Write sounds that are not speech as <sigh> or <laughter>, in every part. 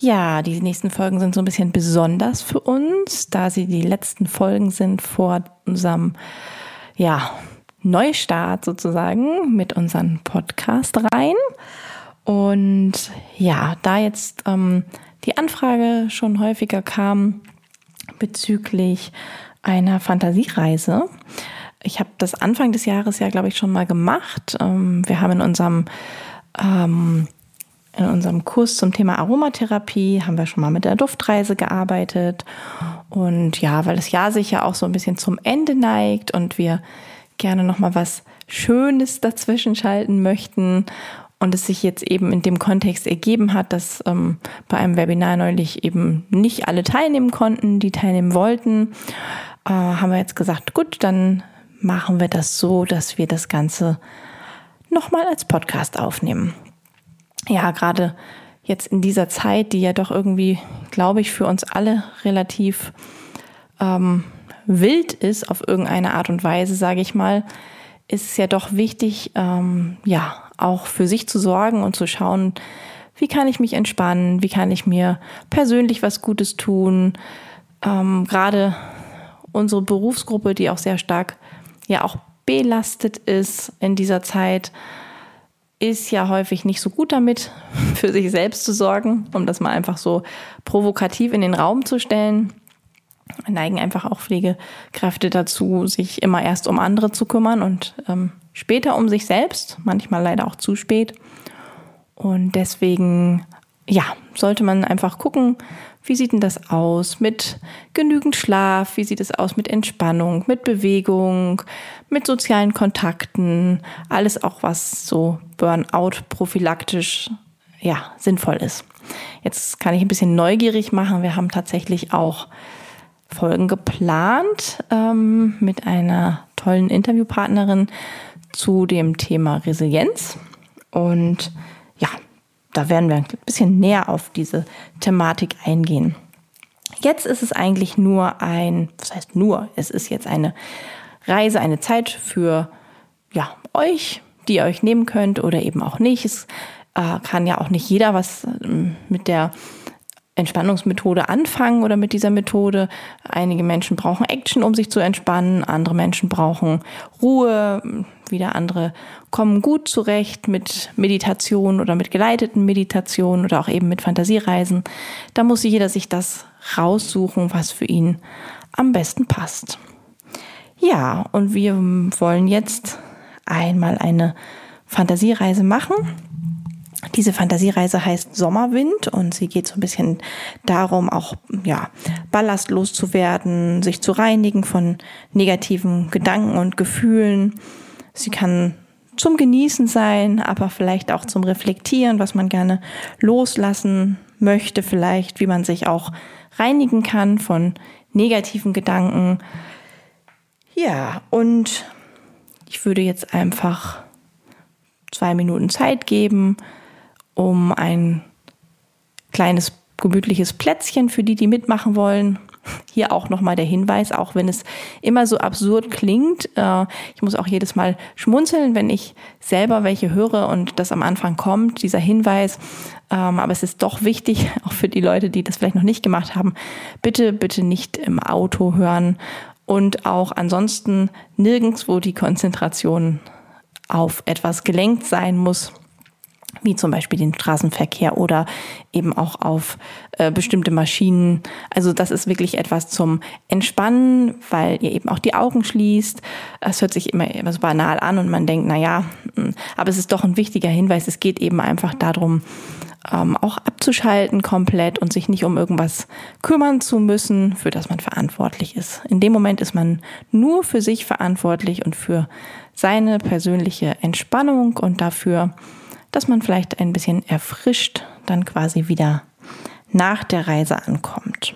Ja, die nächsten Folgen sind so ein bisschen besonders für uns, da sie die letzten Folgen sind vor unserem, ja, Neustart sozusagen mit unseren Podcast rein. Und ja, da jetzt ähm, die Anfrage schon häufiger kam bezüglich einer Fantasiereise. Ich habe das Anfang des Jahres ja, glaube ich, schon mal gemacht. Ähm, wir haben in unserem ähm, in unserem Kurs zum Thema Aromatherapie haben wir schon mal mit der Duftreise gearbeitet. Und ja, weil das Jahr sich ja auch so ein bisschen zum Ende neigt und wir gerne noch mal was Schönes dazwischen schalten möchten und es sich jetzt eben in dem Kontext ergeben hat, dass ähm, bei einem Webinar neulich eben nicht alle teilnehmen konnten, die teilnehmen wollten, äh, haben wir jetzt gesagt, gut, dann machen wir das so, dass wir das Ganze nochmal als Podcast aufnehmen ja, gerade jetzt in dieser Zeit, die ja doch irgendwie, glaube ich, für uns alle relativ ähm, wild ist auf irgendeine Art und Weise, sage ich mal, ist es ja doch wichtig, ähm, ja, auch für sich zu sorgen und zu schauen, wie kann ich mich entspannen, wie kann ich mir persönlich was Gutes tun. Ähm, gerade unsere Berufsgruppe, die auch sehr stark ja auch belastet ist in dieser Zeit, ist ja häufig nicht so gut damit, <laughs> für sich selbst zu sorgen, um das mal einfach so provokativ in den Raum zu stellen. Neigen einfach auch Pflegekräfte dazu, sich immer erst um andere zu kümmern und ähm, später um sich selbst, manchmal leider auch zu spät. Und deswegen, ja, sollte man einfach gucken, wie sieht denn das aus mit genügend Schlaf? Wie sieht es aus mit Entspannung, mit Bewegung, mit sozialen Kontakten? Alles auch, was so Burnout prophylaktisch ja, sinnvoll ist. Jetzt kann ich ein bisschen neugierig machen. Wir haben tatsächlich auch Folgen geplant ähm, mit einer tollen Interviewpartnerin zu dem Thema Resilienz. Und da werden wir ein bisschen näher auf diese Thematik eingehen. Jetzt ist es eigentlich nur ein, was heißt nur, es ist jetzt eine Reise, eine Zeit für ja, euch, die ihr euch nehmen könnt oder eben auch nicht. Es äh, kann ja auch nicht jeder was ähm, mit der Entspannungsmethode anfangen oder mit dieser Methode. Einige Menschen brauchen Action, um sich zu entspannen. Andere Menschen brauchen Ruhe. Wieder andere kommen gut zurecht mit Meditation oder mit geleiteten Meditationen oder auch eben mit Fantasiereisen. Da muss jeder sich das raussuchen, was für ihn am besten passt. Ja, und wir wollen jetzt einmal eine Fantasiereise machen diese Fantasiereise heißt Sommerwind und sie geht so ein bisschen darum, auch ja, ballastlos zu werden, sich zu reinigen von negativen Gedanken und Gefühlen. Sie kann zum Genießen sein, aber vielleicht auch zum Reflektieren, was man gerne loslassen möchte, vielleicht, wie man sich auch reinigen kann von negativen Gedanken. Ja, und ich würde jetzt einfach zwei Minuten Zeit geben, um ein kleines gemütliches Plätzchen für die, die mitmachen wollen. Hier auch nochmal der Hinweis, auch wenn es immer so absurd klingt. Äh, ich muss auch jedes Mal schmunzeln, wenn ich selber welche höre und das am Anfang kommt, dieser Hinweis. Ähm, aber es ist doch wichtig, <laughs> auch für die Leute, die das vielleicht noch nicht gemacht haben, bitte, bitte nicht im Auto hören und auch ansonsten nirgends, wo die Konzentration auf etwas gelenkt sein muss wie zum Beispiel den Straßenverkehr oder eben auch auf äh, bestimmte Maschinen. Also das ist wirklich etwas zum Entspannen, weil ihr eben auch die Augen schließt. Es hört sich immer, immer so banal an und man denkt, na ja, hm, aber es ist doch ein wichtiger Hinweis. Es geht eben einfach darum, ähm, auch abzuschalten komplett und sich nicht um irgendwas kümmern zu müssen, für das man verantwortlich ist. In dem Moment ist man nur für sich verantwortlich und für seine persönliche Entspannung und dafür, dass man vielleicht ein bisschen erfrischt dann quasi wieder nach der Reise ankommt.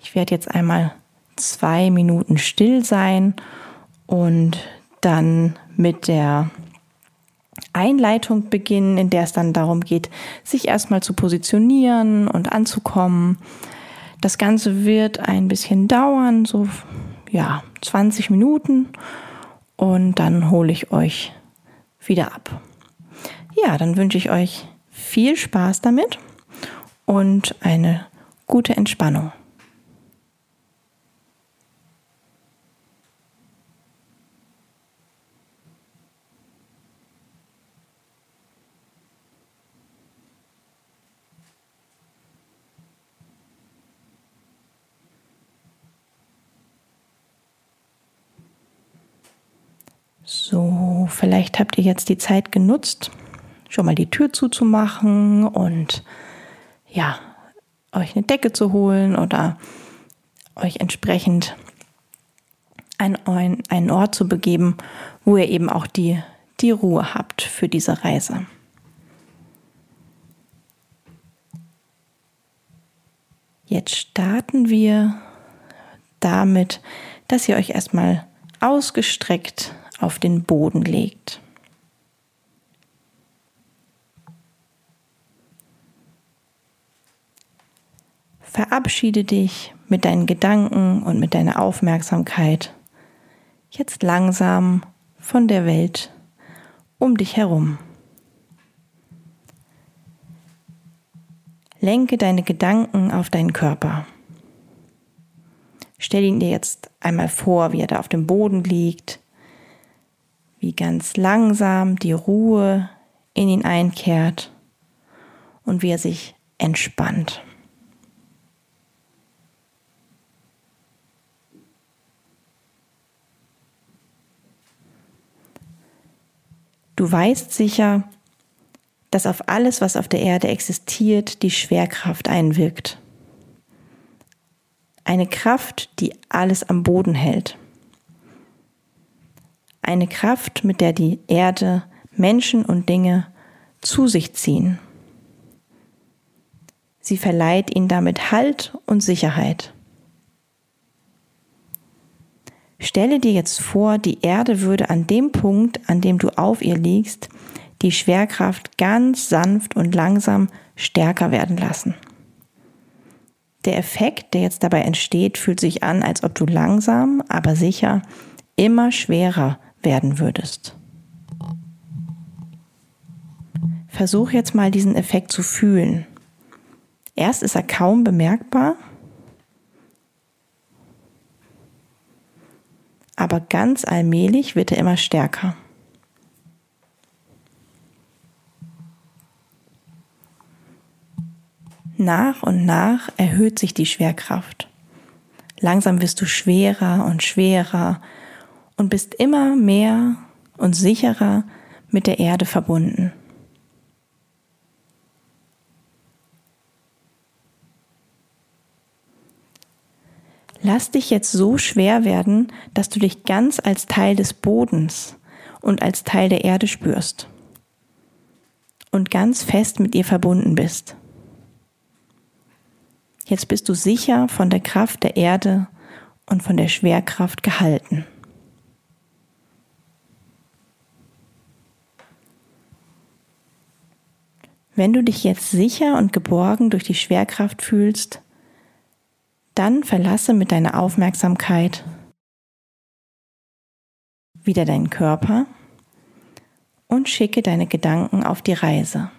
Ich werde jetzt einmal zwei Minuten still sein und dann mit der Einleitung beginnen, in der es dann darum geht, sich erstmal zu positionieren und anzukommen. Das Ganze wird ein bisschen dauern, so ja, 20 Minuten und dann hole ich euch wieder ab. Ja, dann wünsche ich euch viel Spaß damit und eine gute Entspannung. So, vielleicht habt ihr jetzt die Zeit genutzt, schon mal die Tür zuzumachen und ja, euch eine Decke zu holen oder euch entsprechend einen, einen Ort zu begeben, wo ihr eben auch die, die Ruhe habt für diese Reise. Jetzt starten wir damit, dass ihr euch erstmal ausgestreckt auf den Boden legt. Verabschiede dich mit deinen Gedanken und mit deiner Aufmerksamkeit jetzt langsam von der Welt um dich herum. Lenke deine Gedanken auf deinen Körper. Stell ihn dir jetzt einmal vor, wie er da auf dem Boden liegt, wie ganz langsam die Ruhe in ihn einkehrt und wie er sich entspannt. Du weißt sicher, dass auf alles, was auf der Erde existiert, die Schwerkraft einwirkt. Eine Kraft, die alles am Boden hält. Eine Kraft, mit der die Erde Menschen und Dinge zu sich ziehen. Sie verleiht ihnen damit Halt und Sicherheit. Stelle dir jetzt vor, die Erde würde an dem Punkt, an dem du auf ihr liegst, die Schwerkraft ganz sanft und langsam stärker werden lassen. Der Effekt, der jetzt dabei entsteht, fühlt sich an, als ob du langsam, aber sicher immer schwerer werden würdest. Versuch jetzt mal diesen Effekt zu fühlen. Erst ist er kaum bemerkbar, aber ganz allmählich wird er immer stärker. Nach und nach erhöht sich die Schwerkraft. Langsam wirst du schwerer und schwerer und bist immer mehr und sicherer mit der Erde verbunden. Lass dich jetzt so schwer werden, dass du dich ganz als Teil des Bodens und als Teil der Erde spürst und ganz fest mit ihr verbunden bist. Jetzt bist du sicher von der Kraft der Erde und von der Schwerkraft gehalten. Wenn du dich jetzt sicher und geborgen durch die Schwerkraft fühlst, dann verlasse mit deiner Aufmerksamkeit wieder deinen Körper und schicke deine Gedanken auf die Reise.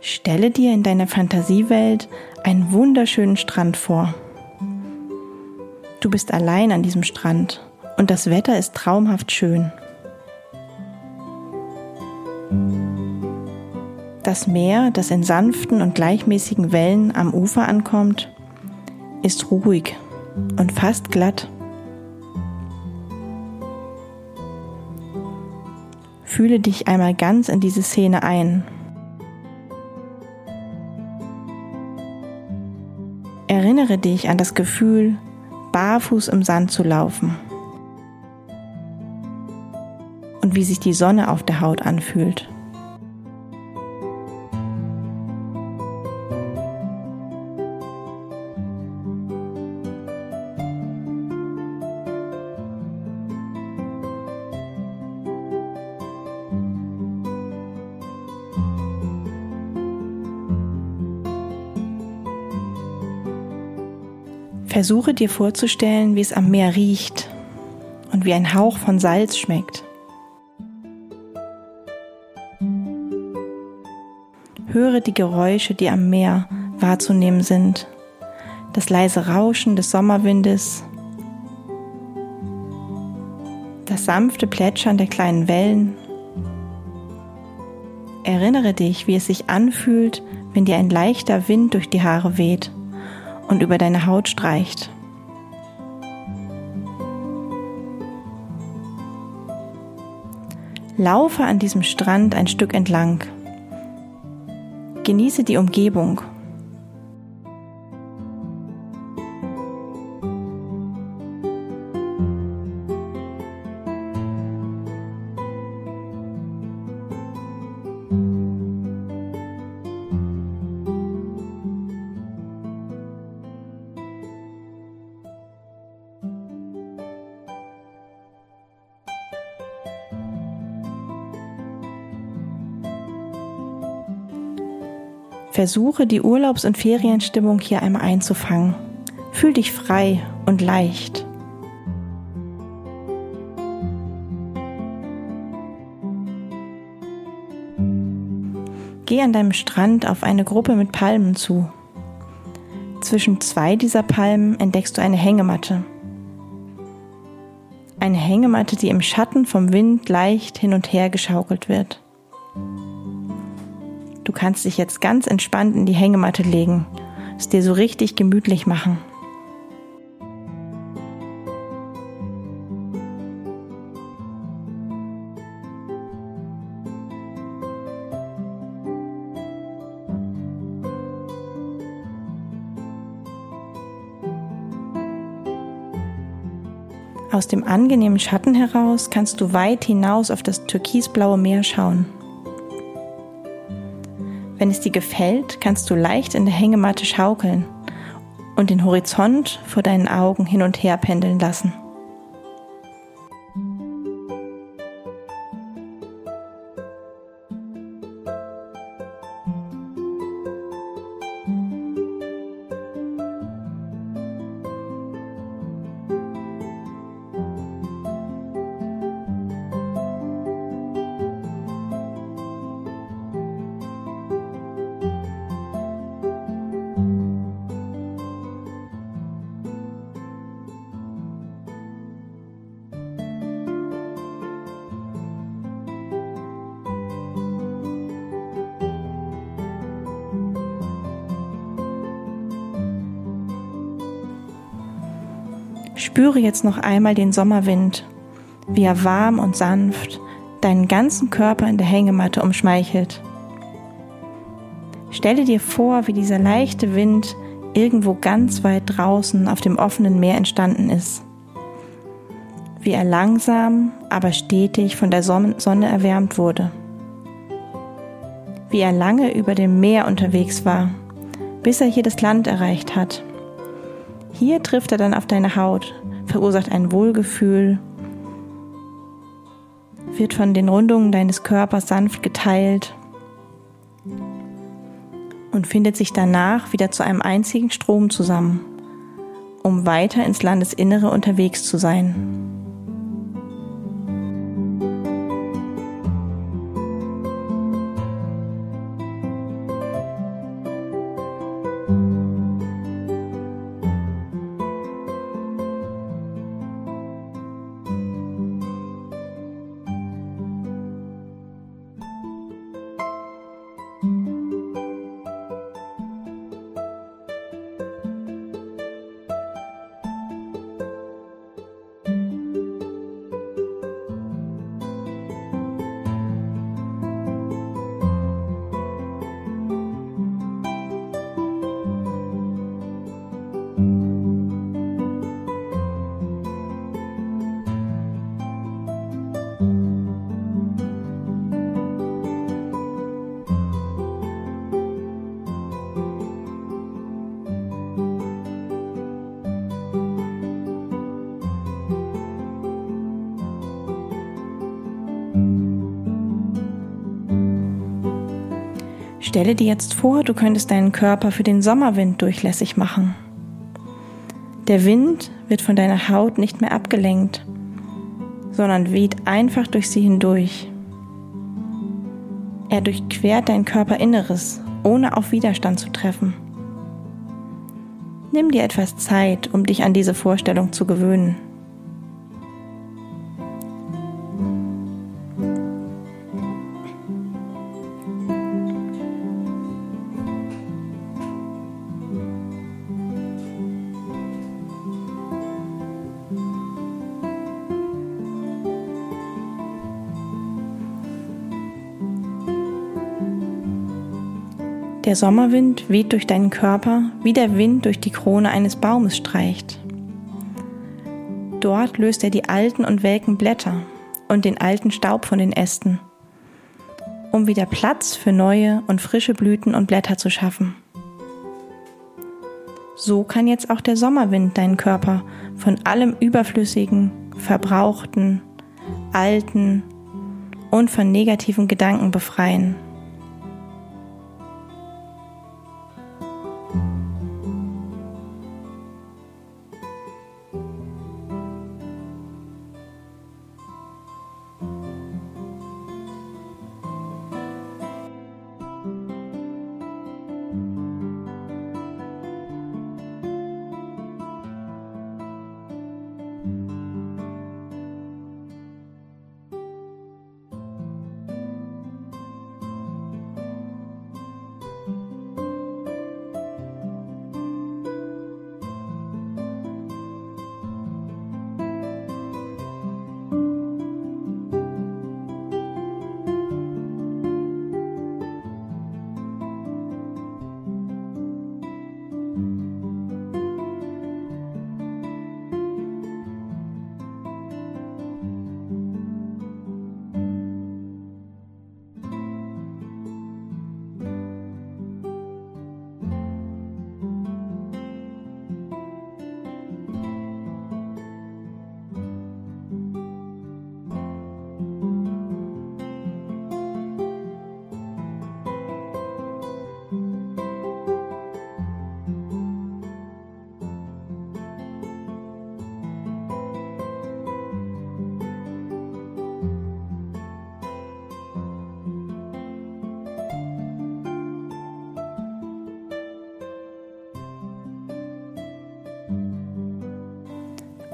Stelle dir in deiner Fantasiewelt einen wunderschönen Strand vor. Du bist allein an diesem Strand und das Wetter ist traumhaft schön. Das Meer, das in sanften und gleichmäßigen Wellen am Ufer ankommt, ist ruhig und fast glatt. Fühle dich einmal ganz in diese Szene ein. Erinnere dich an das Gefühl, barfuß im Sand zu laufen und wie sich die Sonne auf der Haut anfühlt. Versuche dir vorzustellen, wie es am Meer riecht und wie ein Hauch von Salz schmeckt. Höre die Geräusche, die am Meer wahrzunehmen sind. Das leise Rauschen des Sommerwindes, das sanfte Plätschern der kleinen Wellen. Erinnere dich, wie es sich anfühlt, wenn dir ein leichter Wind durch die Haare weht und über deine Haut streicht. Laufe an diesem Strand ein Stück entlang. Genieße die Umgebung Versuche die Urlaubs- und Ferienstimmung hier einmal einzufangen. Fühl dich frei und leicht. Geh an deinem Strand auf eine Gruppe mit Palmen zu. Zwischen zwei dieser Palmen entdeckst du eine Hängematte. Eine Hängematte, die im Schatten vom Wind leicht hin und her geschaukelt wird. Du kannst dich jetzt ganz entspannt in die Hängematte legen, es dir so richtig gemütlich machen. Aus dem angenehmen Schatten heraus kannst du weit hinaus auf das türkisblaue Meer schauen. Wenn es dir gefällt, kannst du leicht in der Hängematte schaukeln und den Horizont vor deinen Augen hin und her pendeln lassen. Spüre jetzt noch einmal den Sommerwind, wie er warm und sanft deinen ganzen Körper in der Hängematte umschmeichelt. Stelle dir vor, wie dieser leichte Wind irgendwo ganz weit draußen auf dem offenen Meer entstanden ist. Wie er langsam, aber stetig von der Sonne erwärmt wurde. Wie er lange über dem Meer unterwegs war, bis er hier das Land erreicht hat. Hier trifft er dann auf deine Haut, verursacht ein Wohlgefühl, wird von den Rundungen deines Körpers sanft geteilt und findet sich danach wieder zu einem einzigen Strom zusammen, um weiter ins Landesinnere unterwegs zu sein. Stelle dir jetzt vor, du könntest deinen Körper für den Sommerwind durchlässig machen. Der Wind wird von deiner Haut nicht mehr abgelenkt, sondern weht einfach durch sie hindurch. Er durchquert dein Körperinneres, ohne auf Widerstand zu treffen. Nimm dir etwas Zeit, um dich an diese Vorstellung zu gewöhnen. Der Sommerwind weht durch deinen Körper, wie der Wind durch die Krone eines Baumes streicht. Dort löst er die alten und welken Blätter und den alten Staub von den Ästen, um wieder Platz für neue und frische Blüten und Blätter zu schaffen. So kann jetzt auch der Sommerwind deinen Körper von allem Überflüssigen, Verbrauchten, Alten und von negativen Gedanken befreien.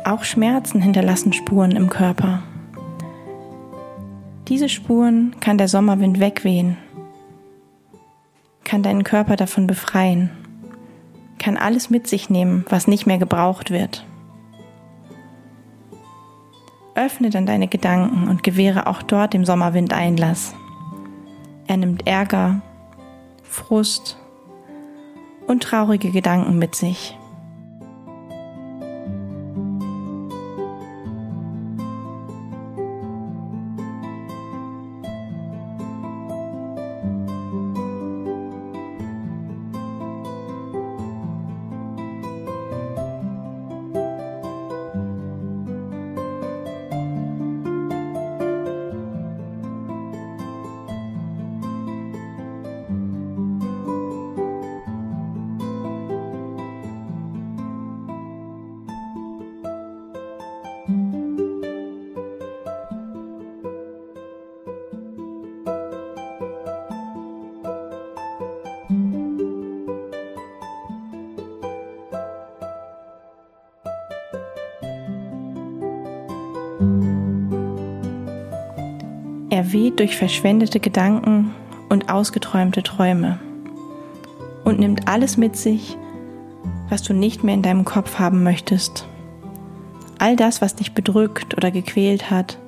Auch Schmerzen hinterlassen Spuren im Körper. Diese Spuren kann der Sommerwind wegwehen, kann deinen Körper davon befreien, kann alles mit sich nehmen, was nicht mehr gebraucht wird. Öffne dann deine Gedanken und gewähre auch dort dem Sommerwind Einlass. Er nimmt Ärger, Frust und traurige Gedanken mit sich. Er weht durch verschwendete Gedanken und ausgeträumte Träume und nimmt alles mit sich, was du nicht mehr in deinem Kopf haben möchtest. All das, was dich bedrückt oder gequält hat,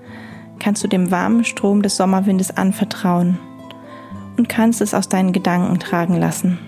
kannst du dem warmen Strom des Sommerwindes anvertrauen und kannst es aus deinen Gedanken tragen lassen.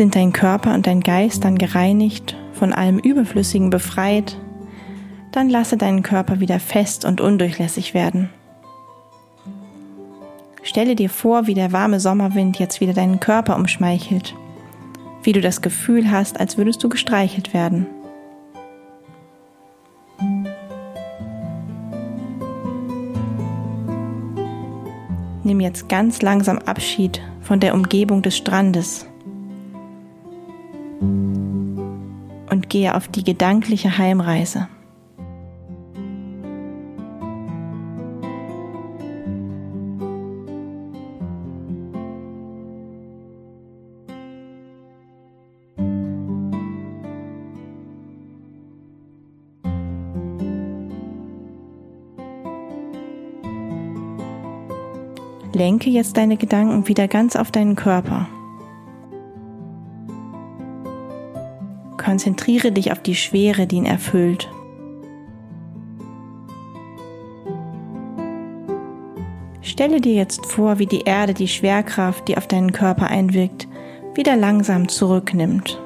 Sind dein Körper und dein Geist dann gereinigt, von allem Überflüssigen befreit, dann lasse deinen Körper wieder fest und undurchlässig werden. Stelle dir vor, wie der warme Sommerwind jetzt wieder deinen Körper umschmeichelt, wie du das Gefühl hast, als würdest du gestreichelt werden. Nimm jetzt ganz langsam Abschied von der Umgebung des Strandes gehe auf die gedankliche Heimreise. Lenke jetzt deine Gedanken wieder ganz auf deinen Körper. Konzentriere dich auf die Schwere, die ihn erfüllt. Stelle dir jetzt vor, wie die Erde die Schwerkraft, die auf deinen Körper einwirkt, wieder langsam zurücknimmt.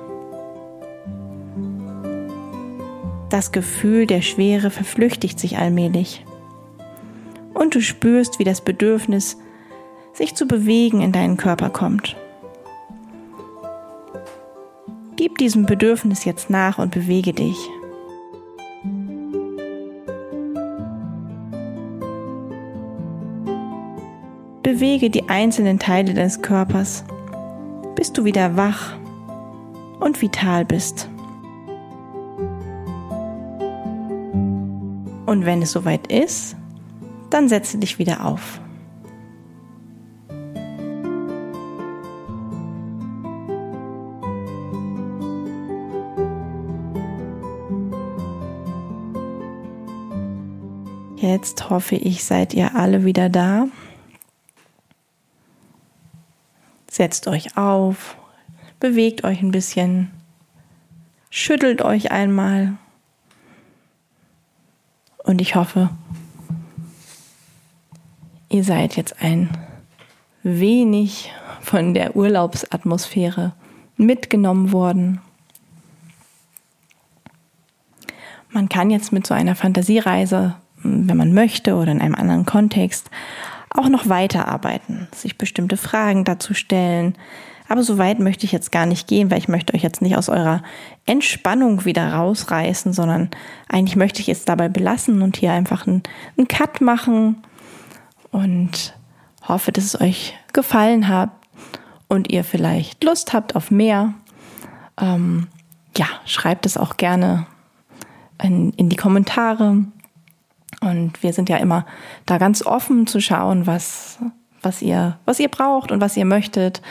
Das Gefühl der Schwere verflüchtigt sich allmählich. Und du spürst, wie das Bedürfnis sich zu bewegen in deinen Körper kommt. Gib diesem Bedürfnis jetzt nach und bewege dich. Bewege die einzelnen Teile deines Körpers, bis du wieder wach und vital bist. Und wenn es soweit ist, dann setze dich wieder auf. Jetzt hoffe ich, seid ihr alle wieder da. Setzt euch auf, bewegt euch ein bisschen, schüttelt euch einmal. Und ich hoffe, ihr seid jetzt ein wenig von der Urlaubsatmosphäre mitgenommen worden. Man kann jetzt mit so einer Fantasiereise wenn man möchte oder in einem anderen Kontext, auch noch weiterarbeiten, sich bestimmte Fragen dazu stellen. Aber so weit möchte ich jetzt gar nicht gehen, weil ich möchte euch jetzt nicht aus eurer Entspannung wieder rausreißen, sondern eigentlich möchte ich es dabei belassen und hier einfach einen, einen Cut machen und hoffe, dass es euch gefallen hat und ihr vielleicht Lust habt auf mehr. Ähm, ja, schreibt es auch gerne in, in die Kommentare. Und wir sind ja immer da ganz offen zu schauen, was, was ihr, was ihr braucht und was ihr möchtet.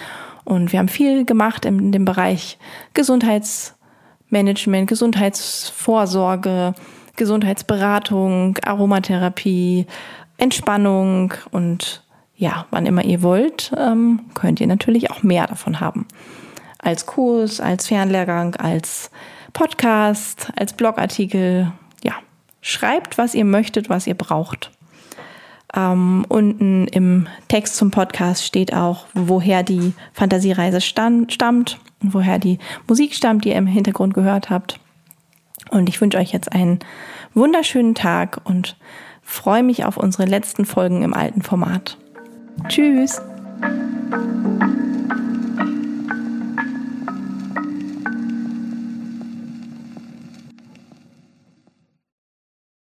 Und wir haben viel gemacht in dem Bereich Gesundheitsmanagement, Gesundheitsvorsorge, Gesundheitsberatung, Aromatherapie, Entspannung und ja, wann immer ihr wollt, ähm, könnt ihr natürlich auch mehr davon haben. Als Kurs, als Fernlehrgang, als Podcast, als Blogartikel, Schreibt, was ihr möchtet, was ihr braucht. Ähm, unten im Text zum Podcast steht auch, woher die Fantasiereise stand, stammt und woher die Musik stammt, die ihr im Hintergrund gehört habt. Und ich wünsche euch jetzt einen wunderschönen Tag und freue mich auf unsere letzten Folgen im alten Format. Tschüss!